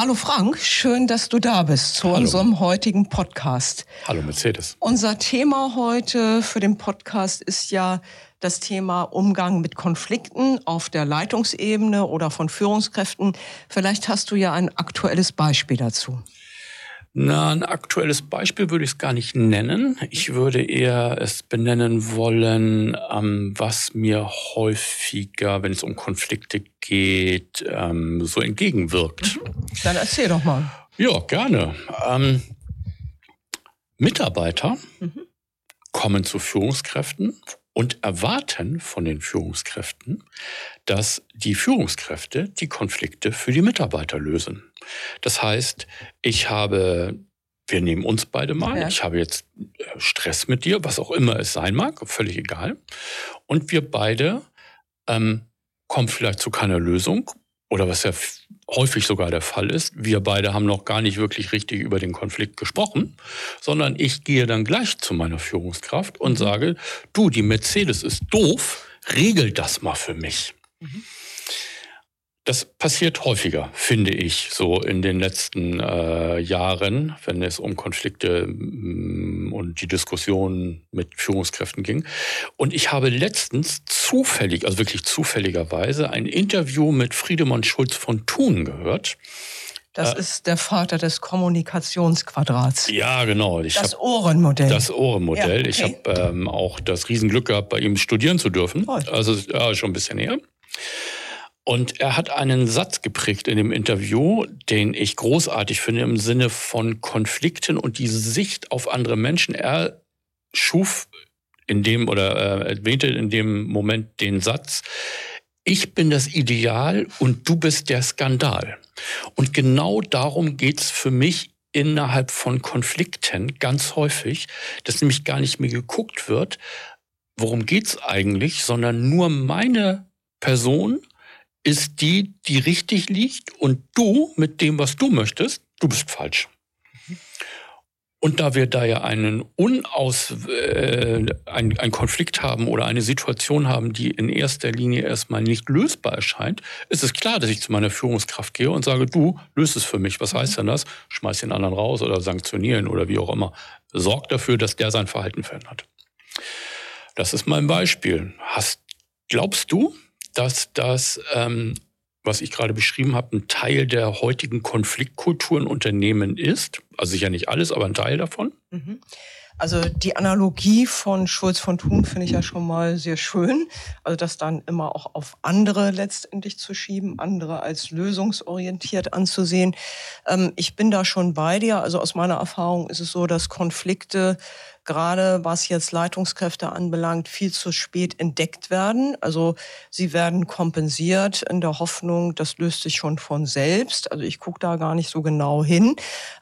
Hallo Frank, schön, dass du da bist zu Hallo. unserem heutigen Podcast. Hallo Mercedes. Unser Thema heute für den Podcast ist ja das Thema Umgang mit Konflikten auf der Leitungsebene oder von Führungskräften. Vielleicht hast du ja ein aktuelles Beispiel dazu. Na, ein aktuelles Beispiel würde ich es gar nicht nennen. Ich würde eher es benennen wollen, ähm, was mir häufiger, wenn es um Konflikte geht, ähm, so entgegenwirkt. Mhm. Dann erzähl doch mal. Ja, gerne. Ähm, Mitarbeiter mhm. kommen zu Führungskräften und erwarten von den Führungskräften, dass die Führungskräfte die Konflikte für die Mitarbeiter lösen. Das heißt, ich habe, wir nehmen uns beide mal, ja. ich habe jetzt äh, Stress mit dir, was auch immer es sein mag, völlig egal. Und wir beide ähm, kommen vielleicht zu keiner Lösung oder was ja häufig sogar der Fall ist, wir beide haben noch gar nicht wirklich richtig über den Konflikt gesprochen, sondern ich gehe dann gleich zu meiner Führungskraft und mhm. sage, du, die Mercedes ist doof, regel das mal für mich. Mhm. Das passiert häufiger, finde ich, so in den letzten äh, Jahren, wenn es um Konflikte mm, und die Diskussion mit Führungskräften ging. Und ich habe letztens zufällig, also wirklich zufälligerweise, ein Interview mit Friedemann Schulz von Thun gehört. Das äh, ist der Vater des Kommunikationsquadrats. Ja, genau. Ich das Ohrenmodell. Das Ohrenmodell. Ja, okay. Ich habe ähm, auch das Riesenglück gehabt, bei ihm studieren zu dürfen. Toll. Also ja, schon ein bisschen näher. Und er hat einen Satz geprägt in dem Interview, den ich großartig finde im Sinne von Konflikten und diese Sicht auf andere Menschen. Er schuf in dem oder äh, erwähnte in dem Moment den Satz, ich bin das Ideal und du bist der Skandal. Und genau darum geht's für mich innerhalb von Konflikten ganz häufig, dass nämlich gar nicht mehr geguckt wird, worum geht's eigentlich, sondern nur meine Person ist die, die richtig liegt und du mit dem, was du möchtest, du bist falsch. Und da wir da ja einen unaus, äh, ein, ein Konflikt haben oder eine Situation haben, die in erster Linie erstmal nicht lösbar erscheint, ist es klar, dass ich zu meiner Führungskraft gehe und sage, du löst es für mich. Was heißt denn das? Schmeiß den anderen raus oder sanktionieren oder wie auch immer. Sorg dafür, dass der sein Verhalten verändert. Das ist mein Beispiel. Hast, glaubst du, dass das, ähm, was ich gerade beschrieben habe, ein Teil der heutigen Konfliktkultur in Unternehmen ist. Also sicher nicht alles, aber ein Teil davon. Mhm. Also die Analogie von Schulz von Thun finde ich ja schon mal sehr schön. Also das dann immer auch auf andere letztendlich zu schieben, andere als lösungsorientiert anzusehen. Ähm, ich bin da schon bei dir. Also aus meiner Erfahrung ist es so, dass Konflikte gerade was jetzt Leitungskräfte anbelangt, viel zu spät entdeckt werden. Also sie werden kompensiert in der Hoffnung, das löst sich schon von selbst. Also ich gucke da gar nicht so genau hin.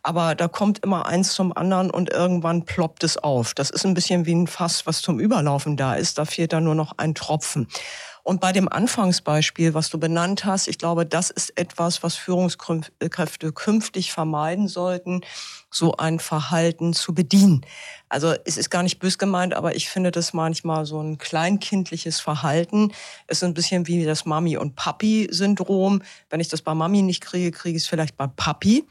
Aber da kommt immer eins zum anderen und irgendwann ploppt es auf. Das ist ein bisschen wie ein Fass, was zum Überlaufen da ist. Da fehlt dann nur noch ein Tropfen. Und bei dem Anfangsbeispiel, was du benannt hast, ich glaube, das ist etwas, was Führungskräfte künftig vermeiden sollten, so ein Verhalten zu bedienen. Also es ist gar nicht bös gemeint, aber ich finde das manchmal so ein kleinkindliches Verhalten. Es ist ein bisschen wie das Mami- und Papi-Syndrom. Wenn ich das bei Mami nicht kriege, kriege ich es vielleicht bei Papi.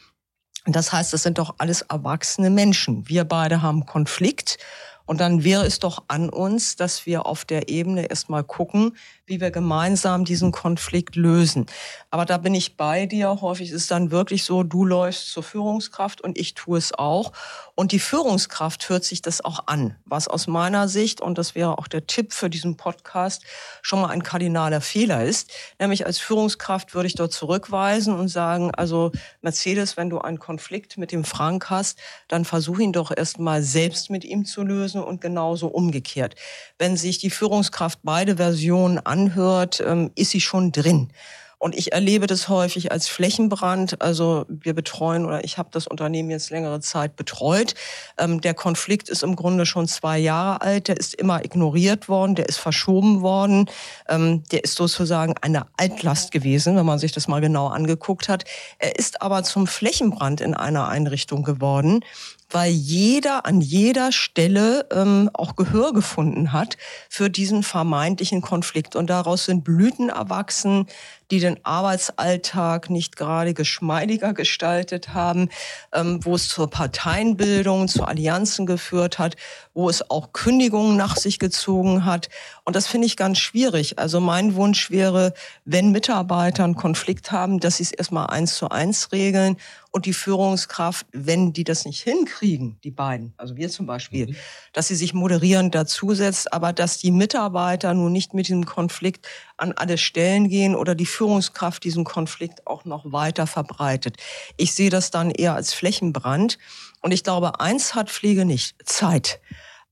Das heißt, das sind doch alles erwachsene Menschen. Wir beide haben Konflikt und dann wäre es doch an uns, dass wir auf der Ebene erstmal gucken, wie wir gemeinsam diesen Konflikt lösen. Aber da bin ich bei dir. Häufig ist es dann wirklich so, du läufst zur Führungskraft und ich tue es auch. Und die Führungskraft hört sich das auch an, was aus meiner Sicht, und das wäre auch der Tipp für diesen Podcast, schon mal ein kardinaler Fehler ist. Nämlich als Führungskraft würde ich dort zurückweisen und sagen, also Mercedes, wenn du einen Konflikt mit dem Frank hast, dann versuch ihn doch erst mal selbst mit ihm zu lösen und genauso umgekehrt. Wenn sich die Führungskraft beide Versionen anhört, ähm, ist sie schon drin. Und ich erlebe das häufig als Flächenbrand. Also wir betreuen oder ich habe das Unternehmen jetzt längere Zeit betreut. Ähm, der Konflikt ist im Grunde schon zwei Jahre alt. Der ist immer ignoriert worden, der ist verschoben worden. Ähm, der ist sozusagen eine Altlast gewesen, wenn man sich das mal genau angeguckt hat. Er ist aber zum Flächenbrand in einer Einrichtung geworden, weil jeder an jeder Stelle ähm, auch Gehör gefunden hat für diesen vermeintlichen Konflikt. Und daraus sind Blüten erwachsen, die den Arbeitsalltag nicht gerade geschmeidiger gestaltet haben, ähm, wo es zur Parteienbildung, zu Allianzen geführt hat, wo es auch Kündigungen nach sich gezogen hat. Und das finde ich ganz schwierig. Also mein Wunsch wäre, wenn Mitarbeiter einen Konflikt haben, dass sie es erstmal eins zu eins regeln und die Führungskraft, wenn die das nicht hinkriegen, die beiden, also wir zum Beispiel, mhm. dass sie sich moderierend dazusetzt, aber dass die Mitarbeiter nun nicht mit diesem Konflikt an alle Stellen gehen oder die Führungskraft diesen Konflikt auch noch weiter verbreitet. Ich sehe das dann eher als Flächenbrand. Und ich glaube, eins hat Pflege nicht, Zeit.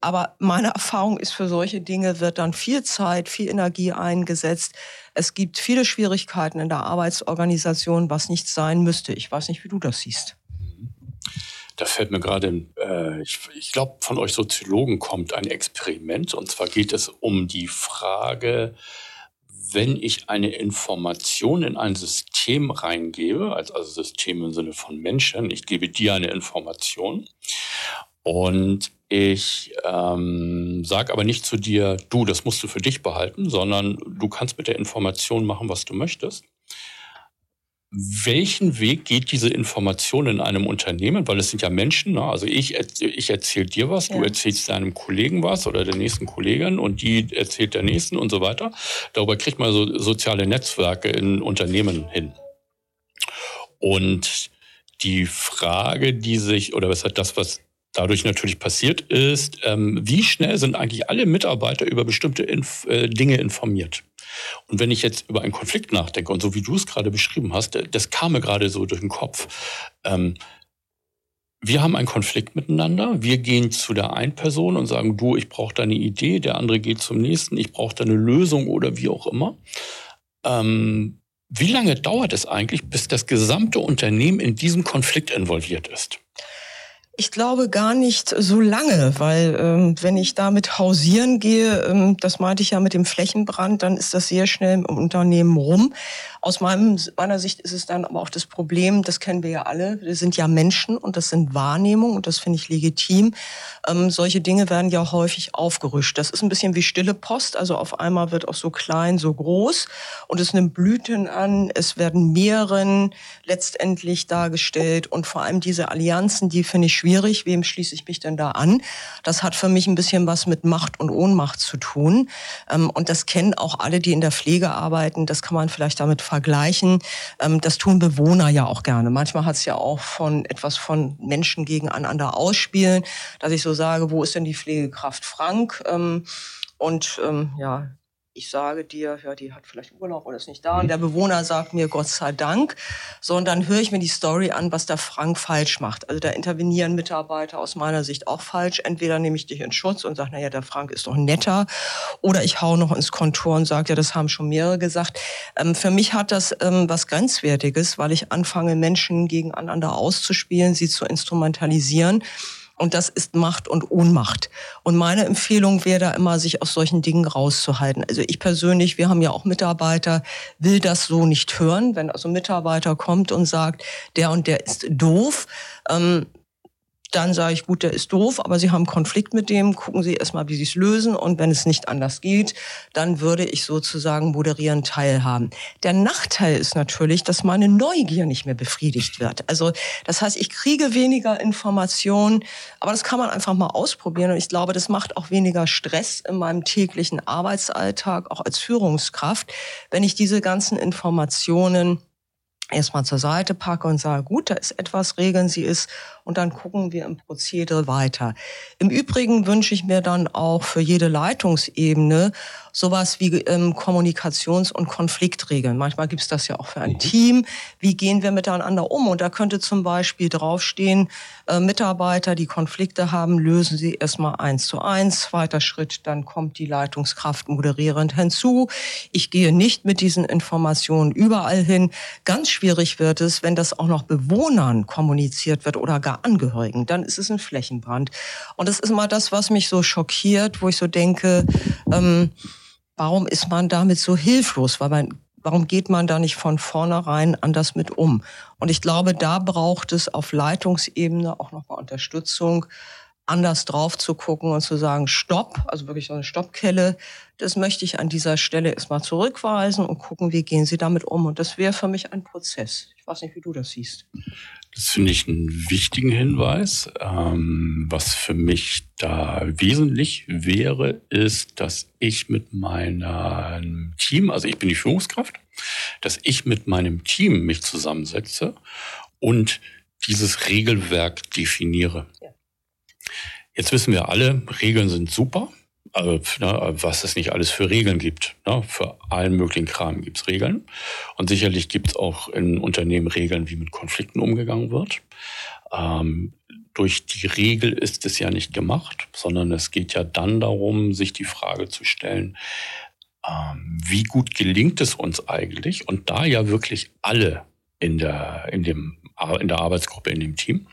Aber meine Erfahrung ist, für solche Dinge wird dann viel Zeit, viel Energie eingesetzt. Es gibt viele Schwierigkeiten in der Arbeitsorganisation, was nicht sein müsste. Ich weiß nicht, wie du das siehst. Da fällt mir gerade, äh, ich, ich glaube, von euch Soziologen kommt ein Experiment. Und zwar geht es um die Frage, wenn ich eine Information in ein System reingebe, also System im Sinne von Menschen, ich gebe dir eine Information und ich ähm, sage aber nicht zu dir, du, das musst du für dich behalten, sondern du kannst mit der Information machen, was du möchtest welchen Weg geht diese Information in einem Unternehmen? Weil es sind ja Menschen, ne? also ich, ich erzähle dir was, ja. du erzählst deinem Kollegen was oder der nächsten Kollegin und die erzählt der nächsten und so weiter. Darüber kriegt man so soziale Netzwerke in Unternehmen hin. Und die Frage, die sich, oder was hat das, was dadurch natürlich passiert ist, ähm, wie schnell sind eigentlich alle Mitarbeiter über bestimmte Inf äh, Dinge informiert? Und wenn ich jetzt über einen Konflikt nachdenke, und so wie du es gerade beschrieben hast, das kam mir gerade so durch den Kopf. Ähm, wir haben einen Konflikt miteinander. Wir gehen zu der einen Person und sagen, du, ich brauche deine Idee. Der andere geht zum nächsten, ich brauche deine Lösung oder wie auch immer. Ähm, wie lange dauert es eigentlich, bis das gesamte Unternehmen in diesem Konflikt involviert ist? Ich glaube gar nicht so lange, weil ähm, wenn ich damit hausieren gehe, ähm, das meinte ich ja mit dem Flächenbrand, dann ist das sehr schnell im Unternehmen rum. Aus meinem, meiner Sicht ist es dann aber auch das Problem, das kennen wir ja alle, wir sind ja Menschen und das sind Wahrnehmungen und das finde ich legitim. Ähm, solche Dinge werden ja häufig aufgerüscht. Das ist ein bisschen wie stille Post, also auf einmal wird auch so klein, so groß und es nimmt Blüten an, es werden Meeren letztendlich dargestellt und vor allem diese Allianzen, die finde ich schwierig. Wem schließe ich mich denn da an? Das hat für mich ein bisschen was mit Macht und Ohnmacht zu tun. Ähm, und das kennen auch alle, die in der Pflege arbeiten. Das kann man vielleicht damit vergleichen. Ähm, das tun Bewohner ja auch gerne. Manchmal hat es ja auch von etwas von Menschen gegeneinander ausspielen, dass ich so sage, wo ist denn die Pflegekraft Frank? Ähm, und ja, ich sage dir, ja, die hat vielleicht Urlaub oder ist nicht da. Und der Bewohner sagt mir, Gott sei Dank. So, und dann höre ich mir die Story an, was der Frank falsch macht. Also da intervenieren Mitarbeiter aus meiner Sicht auch falsch. Entweder nehme ich dich in Schutz und sage, na ja, der Frank ist doch netter. Oder ich hau noch ins Kontor und sage, ja, das haben schon mehrere gesagt. Ähm, für mich hat das ähm, was Grenzwertiges, weil ich anfange, Menschen gegeneinander auszuspielen, sie zu instrumentalisieren. Und das ist Macht und Ohnmacht. Und meine Empfehlung wäre da immer, sich aus solchen Dingen rauszuhalten. Also ich persönlich, wir haben ja auch Mitarbeiter, will das so nicht hören. Wenn also ein Mitarbeiter kommt und sagt, der und der ist doof, ähm, dann sage ich, gut, der ist doof, aber Sie haben Konflikt mit dem, gucken Sie erstmal, wie Sie es lösen und wenn es nicht anders geht, dann würde ich sozusagen moderieren teilhaben. Der Nachteil ist natürlich, dass meine Neugier nicht mehr befriedigt wird. Also das heißt, ich kriege weniger Informationen, aber das kann man einfach mal ausprobieren und ich glaube, das macht auch weniger Stress in meinem täglichen Arbeitsalltag, auch als Führungskraft, wenn ich diese ganzen Informationen erstmal zur Seite packe und sage, gut, da ist etwas, regeln Sie es und dann gucken wir im Prozedere weiter. Im Übrigen wünsche ich mir dann auch für jede Leitungsebene sowas wie ähm, Kommunikations- und Konfliktregeln. Manchmal gibt es das ja auch für ein mhm. Team. Wie gehen wir miteinander um? Und da könnte zum Beispiel draufstehen, äh, Mitarbeiter, die Konflikte haben, lösen sie erstmal eins zu eins. Zweiter Schritt, dann kommt die Leitungskraft moderierend hinzu. Ich gehe nicht mit diesen Informationen überall hin. Ganz schwierig wird es, wenn das auch noch Bewohnern kommuniziert wird oder gar Angehörigen. Dann ist es ein Flächenbrand. Und das ist immer das, was mich so schockiert, wo ich so denke, ähm, warum ist man damit so hilflos? Weil man warum geht man da nicht von vornherein anders mit um? Und ich glaube, da braucht es auf Leitungsebene auch nochmal Unterstützung, anders drauf zu gucken und zu sagen, Stopp, also wirklich so eine Stoppkelle, das möchte ich an dieser Stelle erstmal zurückweisen und gucken, wie gehen Sie damit um. Und das wäre für mich ein Prozess. Ich weiß nicht, wie du das siehst. Das finde ich einen wichtigen Hinweis. Ähm, was für mich da wesentlich wäre, ist, dass ich mit meinem Team, also ich bin die Führungskraft, dass ich mit meinem Team mich zusammensetze und dieses Regelwerk definiere. Jetzt wissen wir alle, Regeln sind super. Also, ne, was es nicht alles für Regeln gibt. Ne? Für allen möglichen Kram gibt es Regeln. Und sicherlich gibt es auch in Unternehmen Regeln, wie mit Konflikten umgegangen wird. Ähm, durch die Regel ist es ja nicht gemacht, sondern es geht ja dann darum, sich die Frage zu stellen, ähm, wie gut gelingt es uns eigentlich? Und da ja wirklich alle in der, in dem, in der Arbeitsgruppe, in dem Team,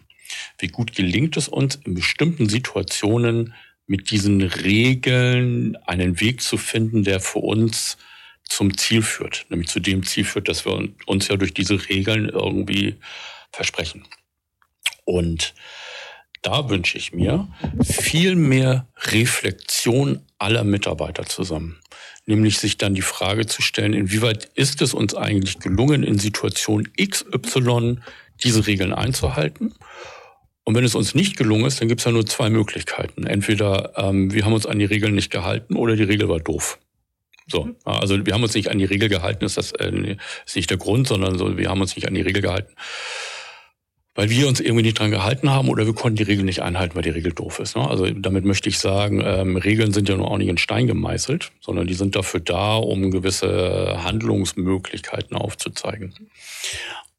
wie gut gelingt es uns in bestimmten Situationen mit diesen Regeln einen Weg zu finden, der für uns zum Ziel führt, nämlich zu dem Ziel führt, dass wir uns ja durch diese Regeln irgendwie versprechen. Und da wünsche ich mir viel mehr Reflexion aller Mitarbeiter zusammen. Nämlich sich dann die Frage zu stellen, inwieweit ist es uns eigentlich gelungen, in Situation XY diese Regeln einzuhalten? Und wenn es uns nicht gelungen ist, dann gibt es ja nur zwei Möglichkeiten. Entweder ähm, wir haben uns an die Regeln nicht gehalten oder die Regel war doof. So, mhm. also wir haben uns nicht an die Regel gehalten, ist das äh, ist nicht der Grund, sondern so, wir haben uns nicht an die Regel gehalten, weil wir uns irgendwie nicht dran gehalten haben oder wir konnten die Regel nicht einhalten, weil die Regel doof ist. Ne? Also damit möchte ich sagen, ähm, Regeln sind ja nur auch nicht in Stein gemeißelt, sondern die sind dafür da, um gewisse Handlungsmöglichkeiten aufzuzeigen.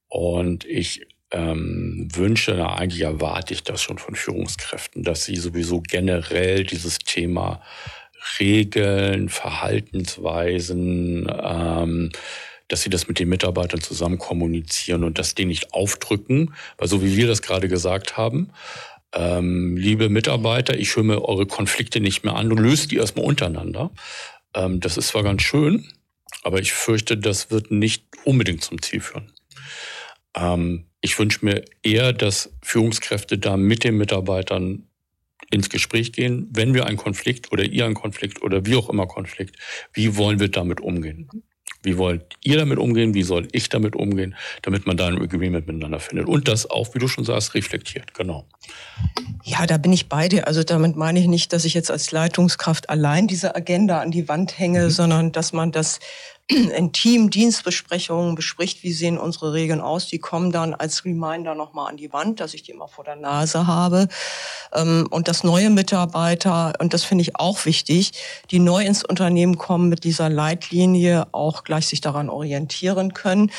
Und ich ähm, wünsche, na, eigentlich erwarte ich das schon von Führungskräften, dass sie sowieso generell dieses Thema Regeln, Verhaltensweisen, ähm, dass sie das mit den Mitarbeitern zusammen kommunizieren und das denen nicht aufdrücken, weil so wie wir das gerade gesagt haben, ähm, liebe Mitarbeiter, ich höre mir eure Konflikte nicht mehr an und löst die erstmal untereinander. Ähm, das ist zwar ganz schön, aber ich fürchte, das wird nicht unbedingt zum Ziel führen. Ähm, ich wünsche mir eher, dass Führungskräfte da mit den Mitarbeitern ins Gespräch gehen, wenn wir einen Konflikt oder ihr einen Konflikt oder wie auch immer Konflikt, wie wollen wir damit umgehen? Wie wollt ihr damit umgehen? Wie soll ich damit umgehen? Damit man da ein Agreement miteinander findet. Und das auch, wie du schon sagst, reflektiert. Genau. Ja, da bin ich bei dir. Also damit meine ich nicht, dass ich jetzt als Leitungskraft allein diese Agenda an die Wand hänge, mhm. sondern dass man das in Team-Dienstbesprechungen bespricht, wie sehen unsere Regeln aus. Die kommen dann als Reminder nochmal an die Wand, dass ich die immer vor der Nase habe. Ähm, und dass neue Mitarbeiter, und das finde ich auch wichtig, die neu ins Unternehmen kommen, mit dieser Leitlinie auch gleich sich daran orientieren können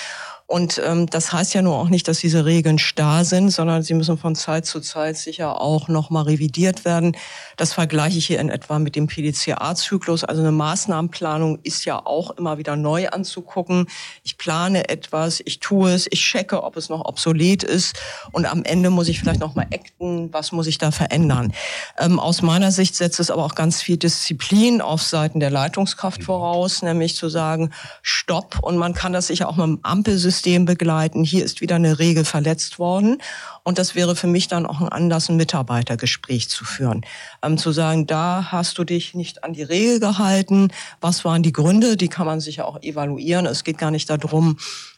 und ähm, das heißt ja nur auch nicht, dass diese Regeln starr sind, sondern sie müssen von Zeit zu Zeit sicher auch nochmal revidiert werden. Das vergleiche ich hier in etwa mit dem PDCA-Zyklus. Also eine Maßnahmenplanung ist ja auch immer wieder neu anzugucken. Ich plane etwas, ich tue es, ich checke, ob es noch obsolet ist und am Ende muss ich vielleicht nochmal acten, was muss ich da verändern. Ähm, aus meiner Sicht setzt es aber auch ganz viel Disziplin auf Seiten der Leitungskraft voraus, nämlich zu sagen, stopp und man kann das sicher auch mit dem Ampelsystem System begleiten. Hier ist wieder eine Regel verletzt worden. Und das wäre für mich dann auch ein Anlass, ein Mitarbeitergespräch zu führen. Ähm, zu sagen, da hast du dich nicht an die Regel gehalten. Was waren die Gründe? Die kann man sicher auch evaluieren. Es geht gar nicht darum,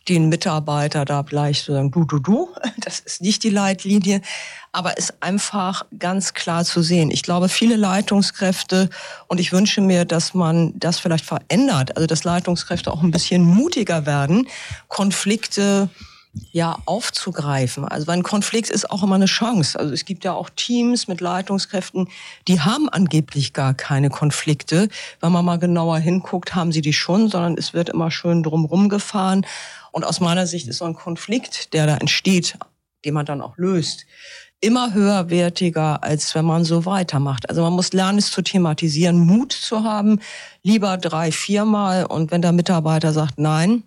den Mitarbeiter da gleich zu sagen, du, du, du. Das ist nicht die Leitlinie. Aber ist einfach ganz klar zu sehen. Ich glaube, viele Leitungskräfte, und ich wünsche mir, dass man das vielleicht verändert, also dass Leitungskräfte auch ein bisschen mutiger werden, Konflikte ja aufzugreifen. Also ein Konflikt ist auch immer eine Chance. Also es gibt ja auch Teams mit Leitungskräften, die haben angeblich gar keine Konflikte. Wenn man mal genauer hinguckt, haben sie die schon, sondern es wird immer schön drumherum gefahren. Und aus meiner Sicht ist so ein Konflikt, der da entsteht, den man dann auch löst, immer höherwertiger, als wenn man so weitermacht. Also man muss lernen, es zu thematisieren, Mut zu haben, lieber drei, viermal. Und wenn der Mitarbeiter sagt, nein,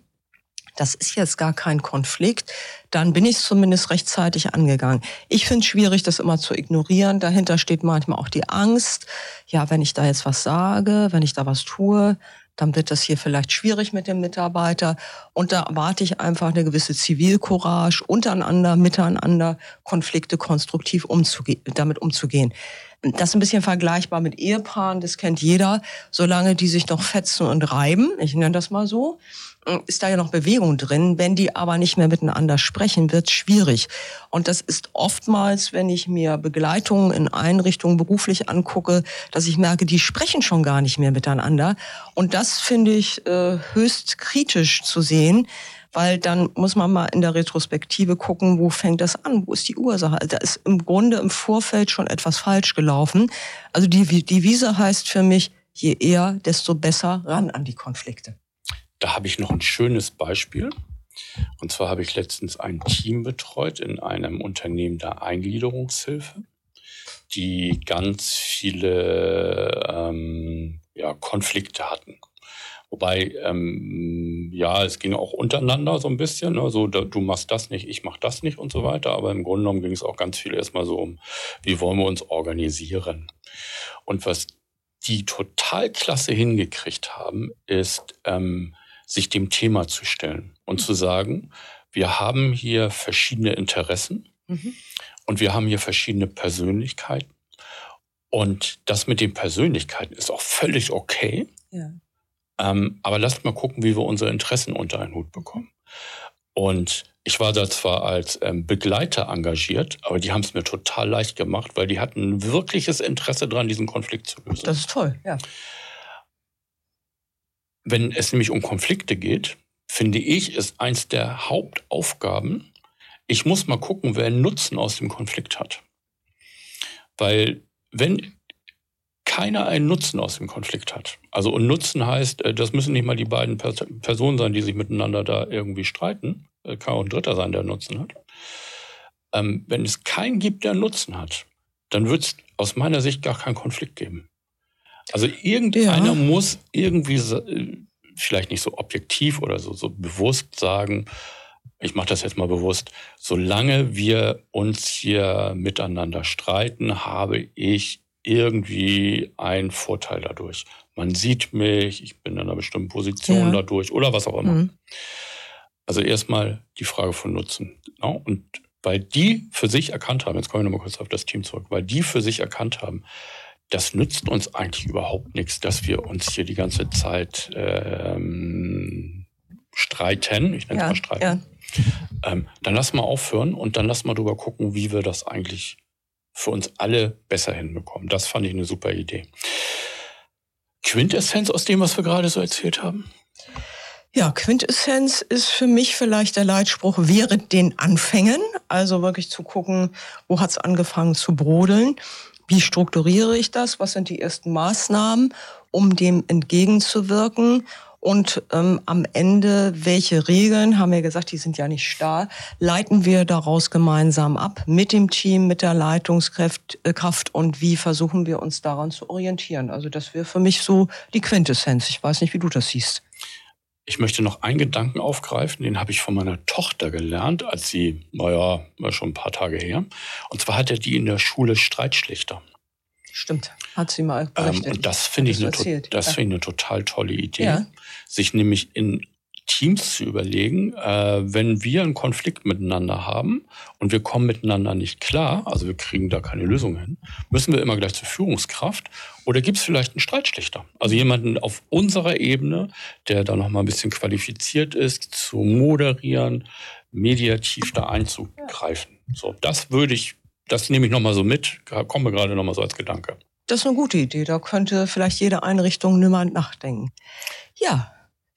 das ist jetzt gar kein Konflikt, dann bin ich es zumindest rechtzeitig angegangen. Ich finde es schwierig, das immer zu ignorieren. Dahinter steht manchmal auch die Angst, ja, wenn ich da jetzt was sage, wenn ich da was tue, dann wird das hier vielleicht schwierig mit dem Mitarbeiter. Und da erwarte ich einfach eine gewisse Zivilcourage, untereinander, miteinander Konflikte konstruktiv umzuge damit umzugehen. Das ist ein bisschen vergleichbar mit Ehepaaren, das kennt jeder, solange die sich noch fetzen und reiben, ich nenne das mal so, ist da ja noch Bewegung drin. Wenn die aber nicht mehr miteinander sprechen, wird schwierig. Und das ist oftmals, wenn ich mir Begleitungen in Einrichtungen beruflich angucke, dass ich merke, die sprechen schon gar nicht mehr miteinander. Und das finde ich äh, höchst kritisch zu sehen, weil dann muss man mal in der Retrospektive gucken, wo fängt das an, wo ist die Ursache. Also da ist im Grunde im Vorfeld schon etwas falsch gelaufen. Also die Devise heißt für mich, je eher, desto besser ran an die Konflikte. Da habe ich noch ein schönes Beispiel. Und zwar habe ich letztens ein Team betreut in einem Unternehmen der Eingliederungshilfe, die ganz viele ähm, ja, Konflikte hatten. Wobei, ähm, ja, es ging auch untereinander so ein bisschen, ne? so da, du machst das nicht, ich mach das nicht und so weiter. Aber im Grunde genommen ging es auch ganz viel erstmal so um, wie wollen wir uns organisieren. Und was die total klasse hingekriegt haben, ist, ähm, sich dem Thema zu stellen und zu sagen, wir haben hier verschiedene Interessen mhm. und wir haben hier verschiedene Persönlichkeiten. Und das mit den Persönlichkeiten ist auch völlig okay. Ja. Ähm, aber lasst mal gucken, wie wir unsere Interessen unter einen Hut bekommen. Und ich war da zwar als ähm, Begleiter engagiert, aber die haben es mir total leicht gemacht, weil die hatten ein wirkliches Interesse daran, diesen Konflikt zu lösen. Das ist toll, ja. Wenn es nämlich um Konflikte geht, finde ich, ist eins der Hauptaufgaben, ich muss mal gucken, wer einen Nutzen aus dem Konflikt hat. Weil wenn keiner einen Nutzen aus dem Konflikt hat, also und Nutzen heißt, äh, das müssen nicht mal die beiden Personen sein, die sich miteinander da irgendwie streiten, kann auch ein Dritter sein, der Nutzen hat. Ähm, wenn es keinen gibt, der Nutzen hat, dann wird es aus meiner Sicht gar keinen Konflikt geben. Also irgendeiner ja. muss irgendwie äh, vielleicht nicht so objektiv oder so, so bewusst sagen, ich mache das jetzt mal bewusst, solange wir uns hier miteinander streiten, habe ich irgendwie einen Vorteil dadurch. Man sieht mich, ich bin in einer bestimmten Position ja. dadurch oder was auch immer. Mhm. Also erstmal die Frage von Nutzen. Ne? Und weil die für sich erkannt haben, jetzt kommen wir nochmal kurz auf das Team zurück, weil die für sich erkannt haben, das nützt uns eigentlich überhaupt nichts, dass wir uns hier die ganze Zeit ähm, streiten. Ich nenne es ja, mal streiten. Ja. Ähm, dann lass mal aufhören und dann lass mal drüber gucken, wie wir das eigentlich für uns alle besser hinbekommen. Das fand ich eine super Idee. Quintessenz aus dem, was wir gerade so erzählt haben? Ja, Quintessenz ist für mich vielleicht der Leitspruch während den Anfängen. Also wirklich zu gucken, wo hat es angefangen zu brodeln wie strukturiere ich das? Was sind die ersten Maßnahmen, um dem entgegenzuwirken? Und ähm, am Ende, welche Regeln, haben wir gesagt, die sind ja nicht starr, leiten wir daraus gemeinsam ab mit dem Team, mit der Leitungskraft äh, Kraft und wie versuchen wir uns daran zu orientieren. Also das wäre für mich so die Quintessenz. Ich weiß nicht, wie du das siehst. Ich möchte noch einen Gedanken aufgreifen, den habe ich von meiner Tochter gelernt, als sie, naja, schon ein paar Tage her. Und zwar hatte die in der Schule Streitschlichter. Stimmt, hat sie mal berichtet. Ähm, und das finde ich, eine, das ja. find ich eine total tolle Idee. Ja. Sich nämlich in Teams zu überlegen, äh, wenn wir einen Konflikt miteinander haben und wir kommen miteinander nicht klar, also wir kriegen da keine Lösung hin, müssen wir immer gleich zur Führungskraft oder gibt es vielleicht einen Streitschlichter? Also jemanden auf unserer Ebene, der da nochmal ein bisschen qualifiziert ist, zu moderieren, mediativ da einzugreifen. So, das würde ich, das nehme ich nochmal so mit, komme gerade nochmal so als Gedanke. Das ist eine gute Idee. Da könnte vielleicht jede Einrichtung nimmer nachdenken. Ja,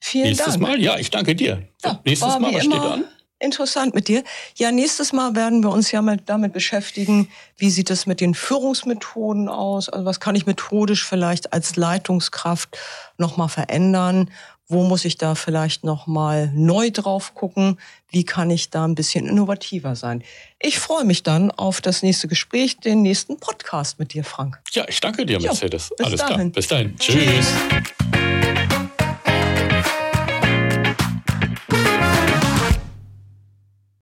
Vielen nächstes Dank. Mal, ja, ich danke dir. Ja, nächstes Mal, was steht an? Interessant mit dir. Ja, nächstes Mal werden wir uns ja mit, damit beschäftigen, wie sieht es mit den Führungsmethoden aus? Also was kann ich methodisch vielleicht als Leitungskraft nochmal verändern? Wo muss ich da vielleicht nochmal neu drauf gucken? Wie kann ich da ein bisschen innovativer sein? Ich freue mich dann auf das nächste Gespräch, den nächsten Podcast mit dir, Frank. Ja, ich danke dir, Mercedes. Jo, Alles dahin. klar. Bis dahin. Tschüss. Tschüss.